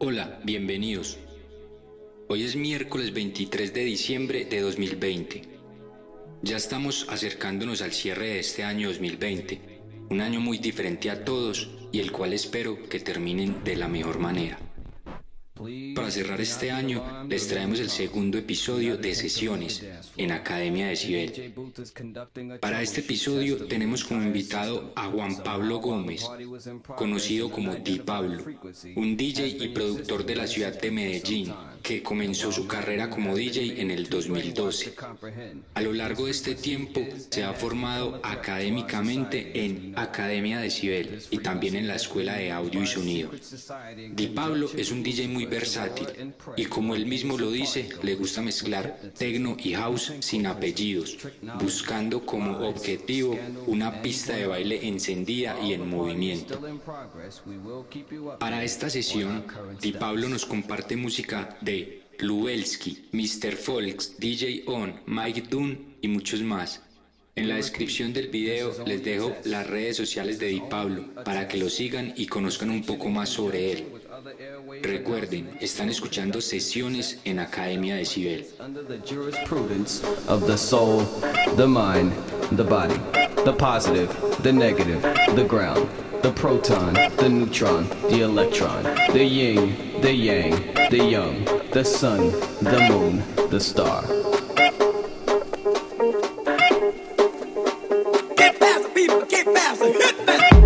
Hola, bienvenidos. Hoy es miércoles 23 de diciembre de 2020. Ya estamos acercándonos al cierre de este año 2020, un año muy diferente a todos y el cual espero que terminen de la mejor manera. Para cerrar este año, les traemos el segundo episodio de Sesiones en Academia de Cibel. Para este episodio tenemos como invitado a Juan Pablo Gómez, conocido como Di Pablo, un DJ y productor de la ciudad de Medellín, que comenzó su carrera como DJ en el 2012. A lo largo de este tiempo se ha formado académicamente en Academia de Cibel y también en la Escuela de Audio y Sonido. Di Pablo es un DJ muy versátil y como él mismo lo dice, le gusta mezclar techno y house sin apellidos, buscando como objetivo una pista de baile encendida y en movimiento. Para esta sesión, Di Pablo nos comparte música de Lubelski, Mr. Folks, DJ On, Mike Dunn y muchos más. En la descripción del video les dejo las redes sociales de Di Pablo para que lo sigan y conozcan un poco más sobre él. Recuerden, están escuchando sesiones en Academia Decibel. of the soul, the mind, the body, the positive, the negative, the ground, the proton, the neutron, the electron, the yin, the yang, the young, the sun, the moon, the star. Get faster, people, get faster, hit me.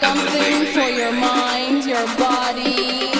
Something for your mind, your body.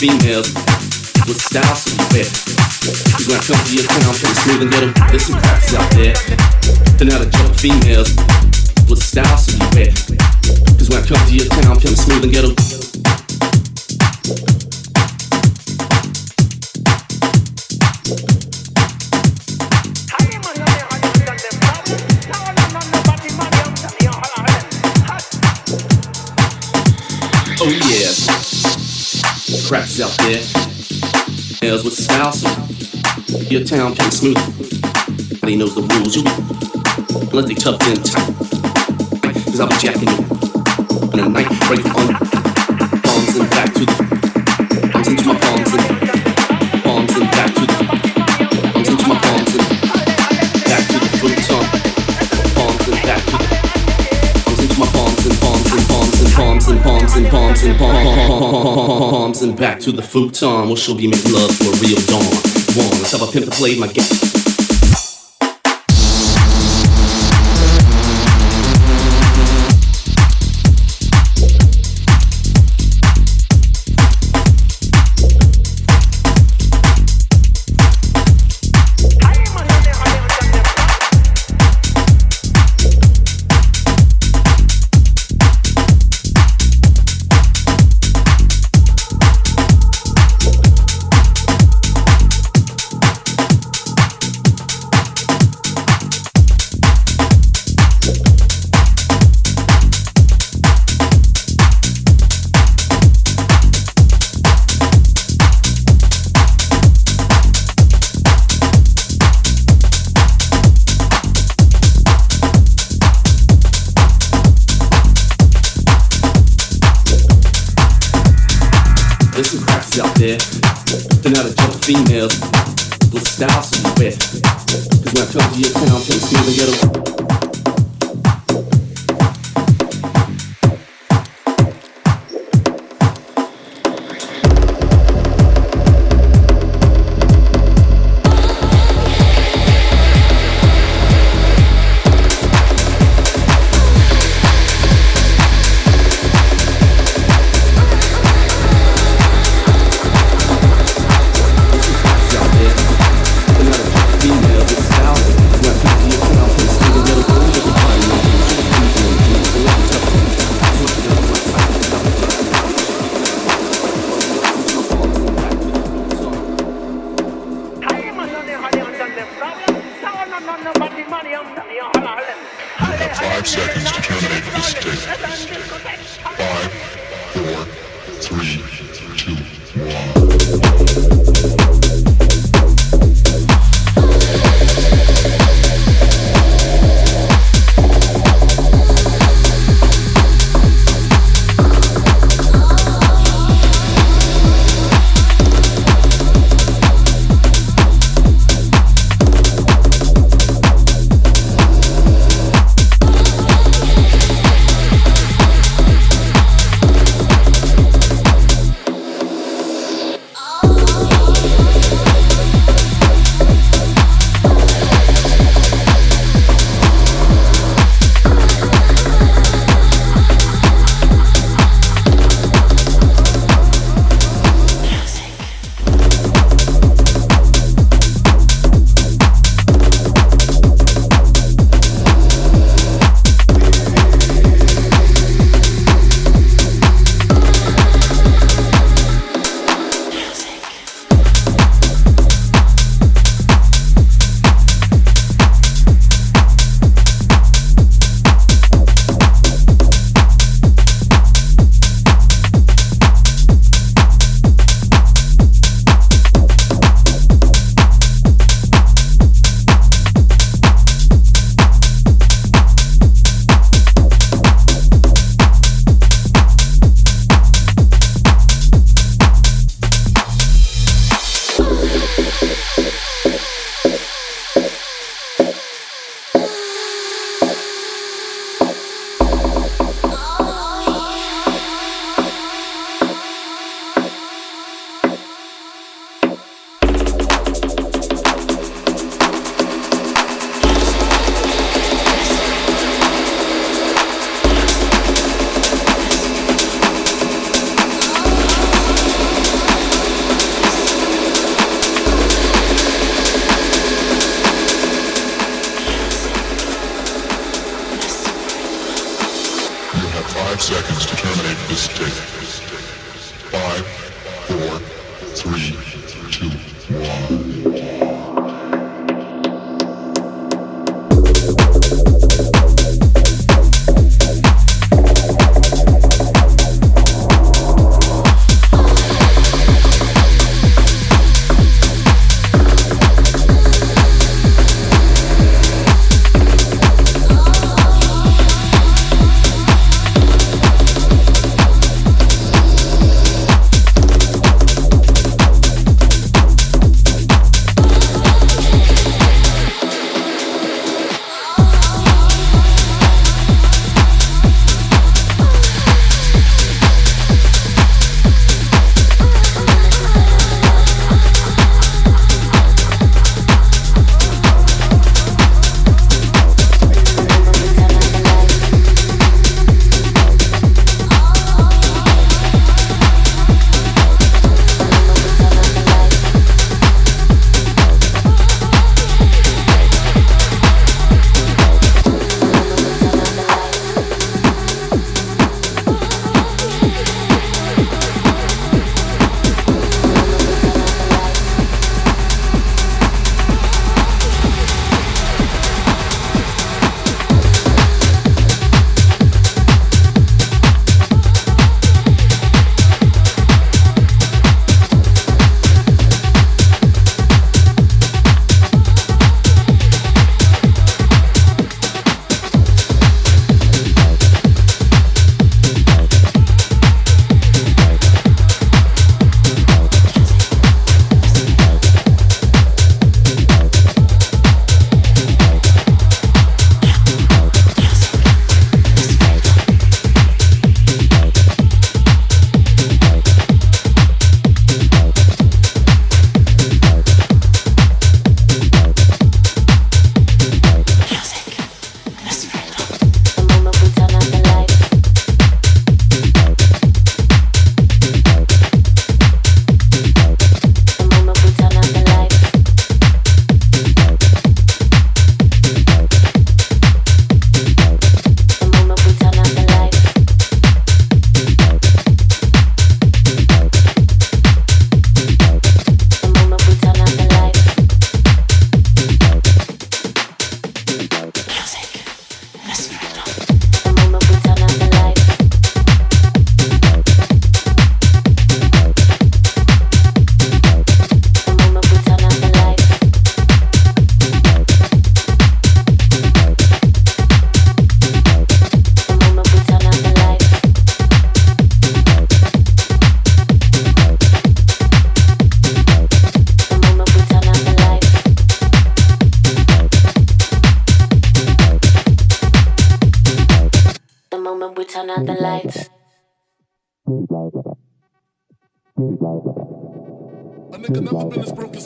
females. sound play smooth. Nobody knows the rules. You let they tough in tight. Cause I'll be jacking you in the night break on palms and back to the palms into my palms and palms and back to the palms into my palms and back to the full tongue palms and back to the palms into my palms and palms and palms and palms and palms and palms and palms and palms and back to the futon where she'll be making love for real dawn warm. Let's have a pimp to play my game. You have Five seconds to terminate the mistake. Five, four, three, two, one.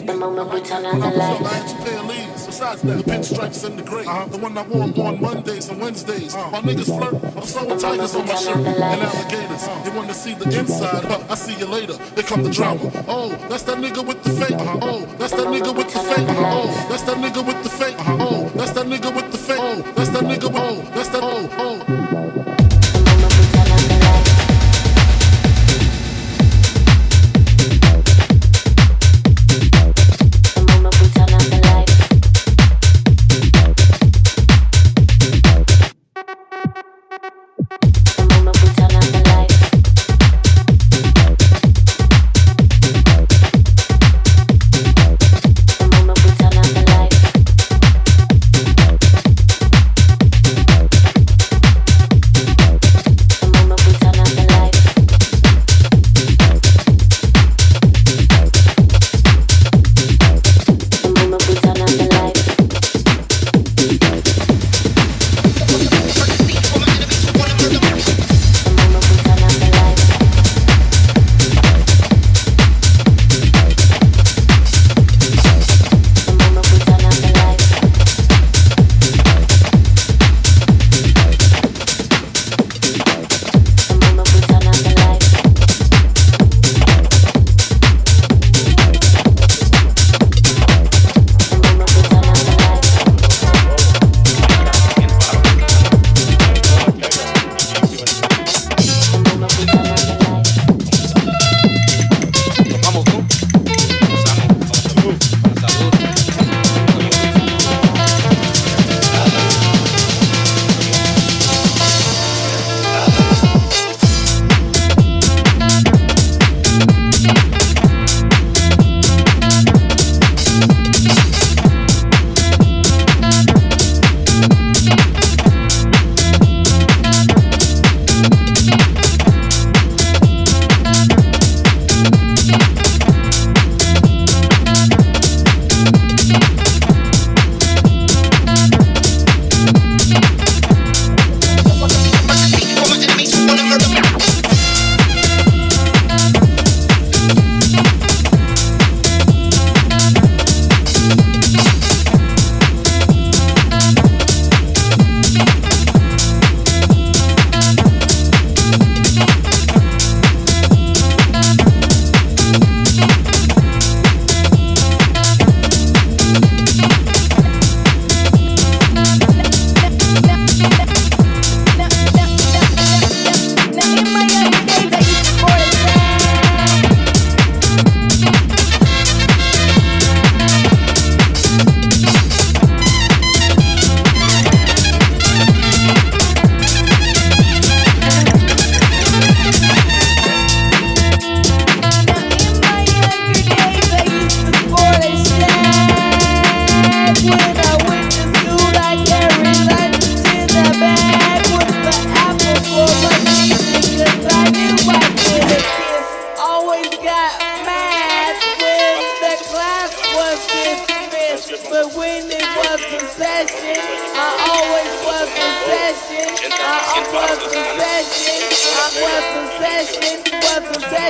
The moment we turn on the lights. Besides that, the pinstripes and the gray. Uh-huh. The one I wore on Mondays and Wednesdays. Uh-huh. My niggas flirt, I'm sewing tigers on my shirt and alligators. Uh-huh. They want to see the inside, but I see you later. They come the drama. Oh, that's that nigga with the fake. Uh-huh. Oh, that's that nigga with the fake. Uh-huh. Oh, that's that nigga with the fake. Uh-huh. Oh, that's that nigga with the fake. Oh, that's that nigga. Oh, oh, that's that. Oh, oh.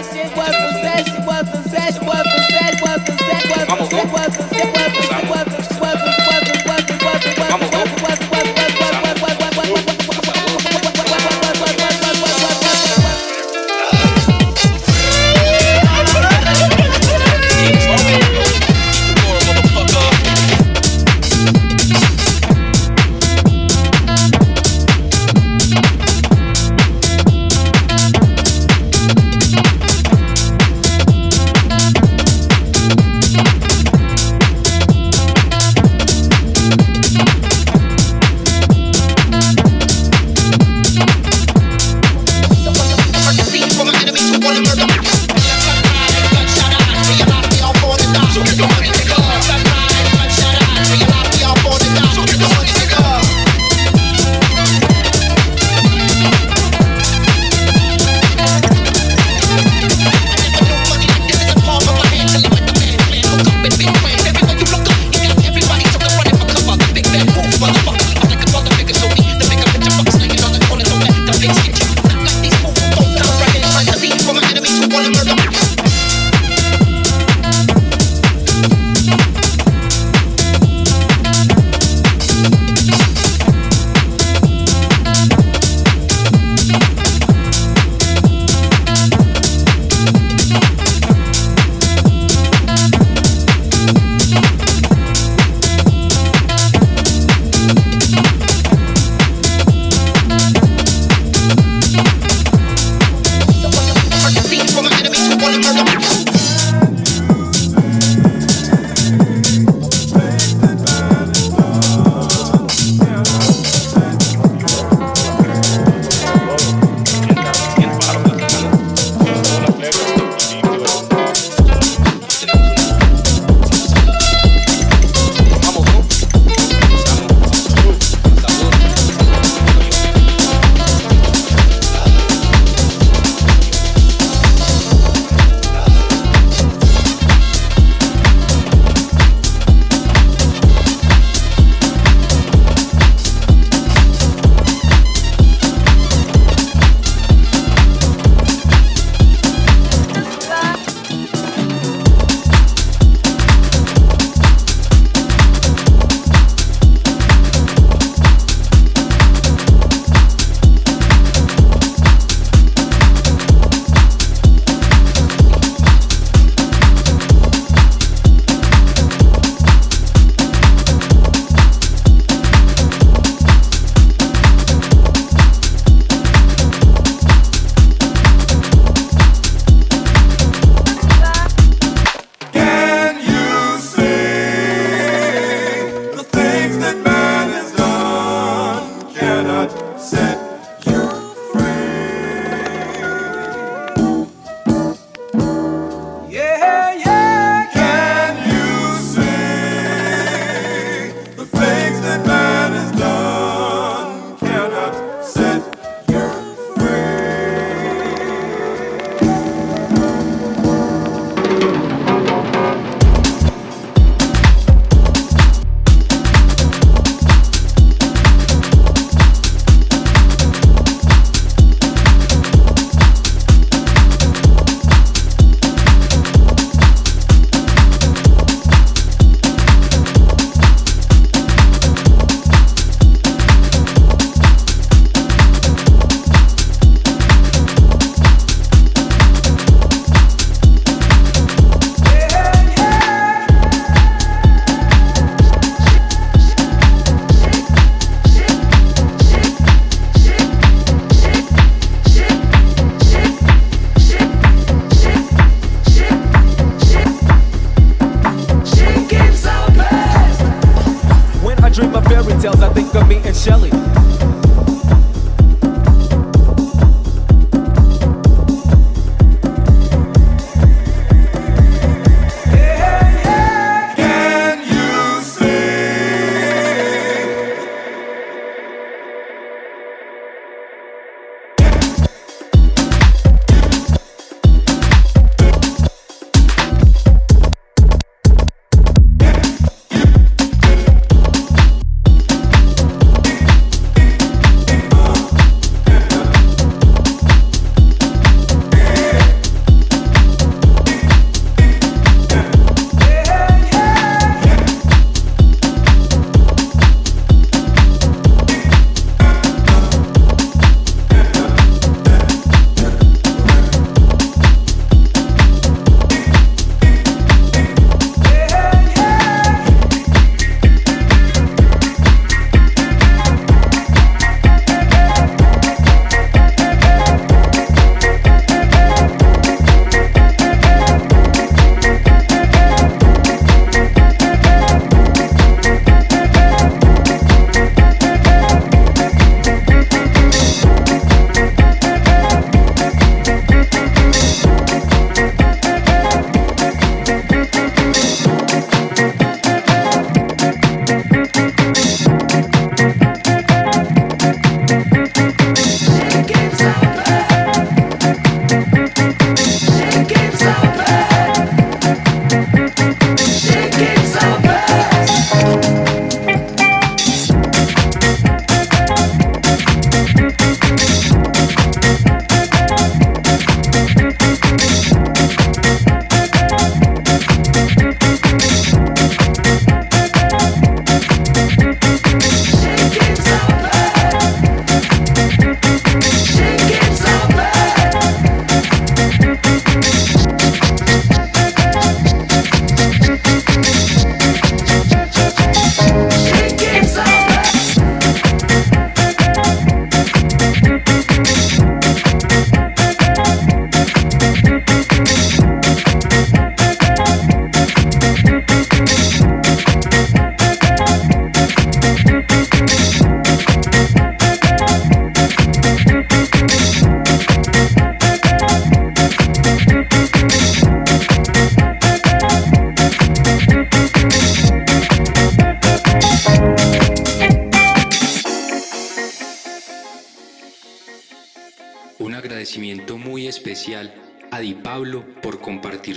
sete, bota sete, bota sete.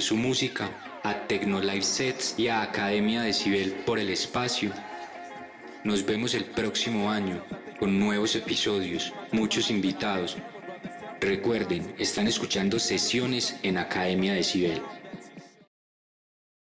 Su música, a Tecnolife Sets y a Academia Decibel por el espacio. Nos vemos el próximo año con nuevos episodios, muchos invitados. Recuerden, están escuchando sesiones en Academia Decibel.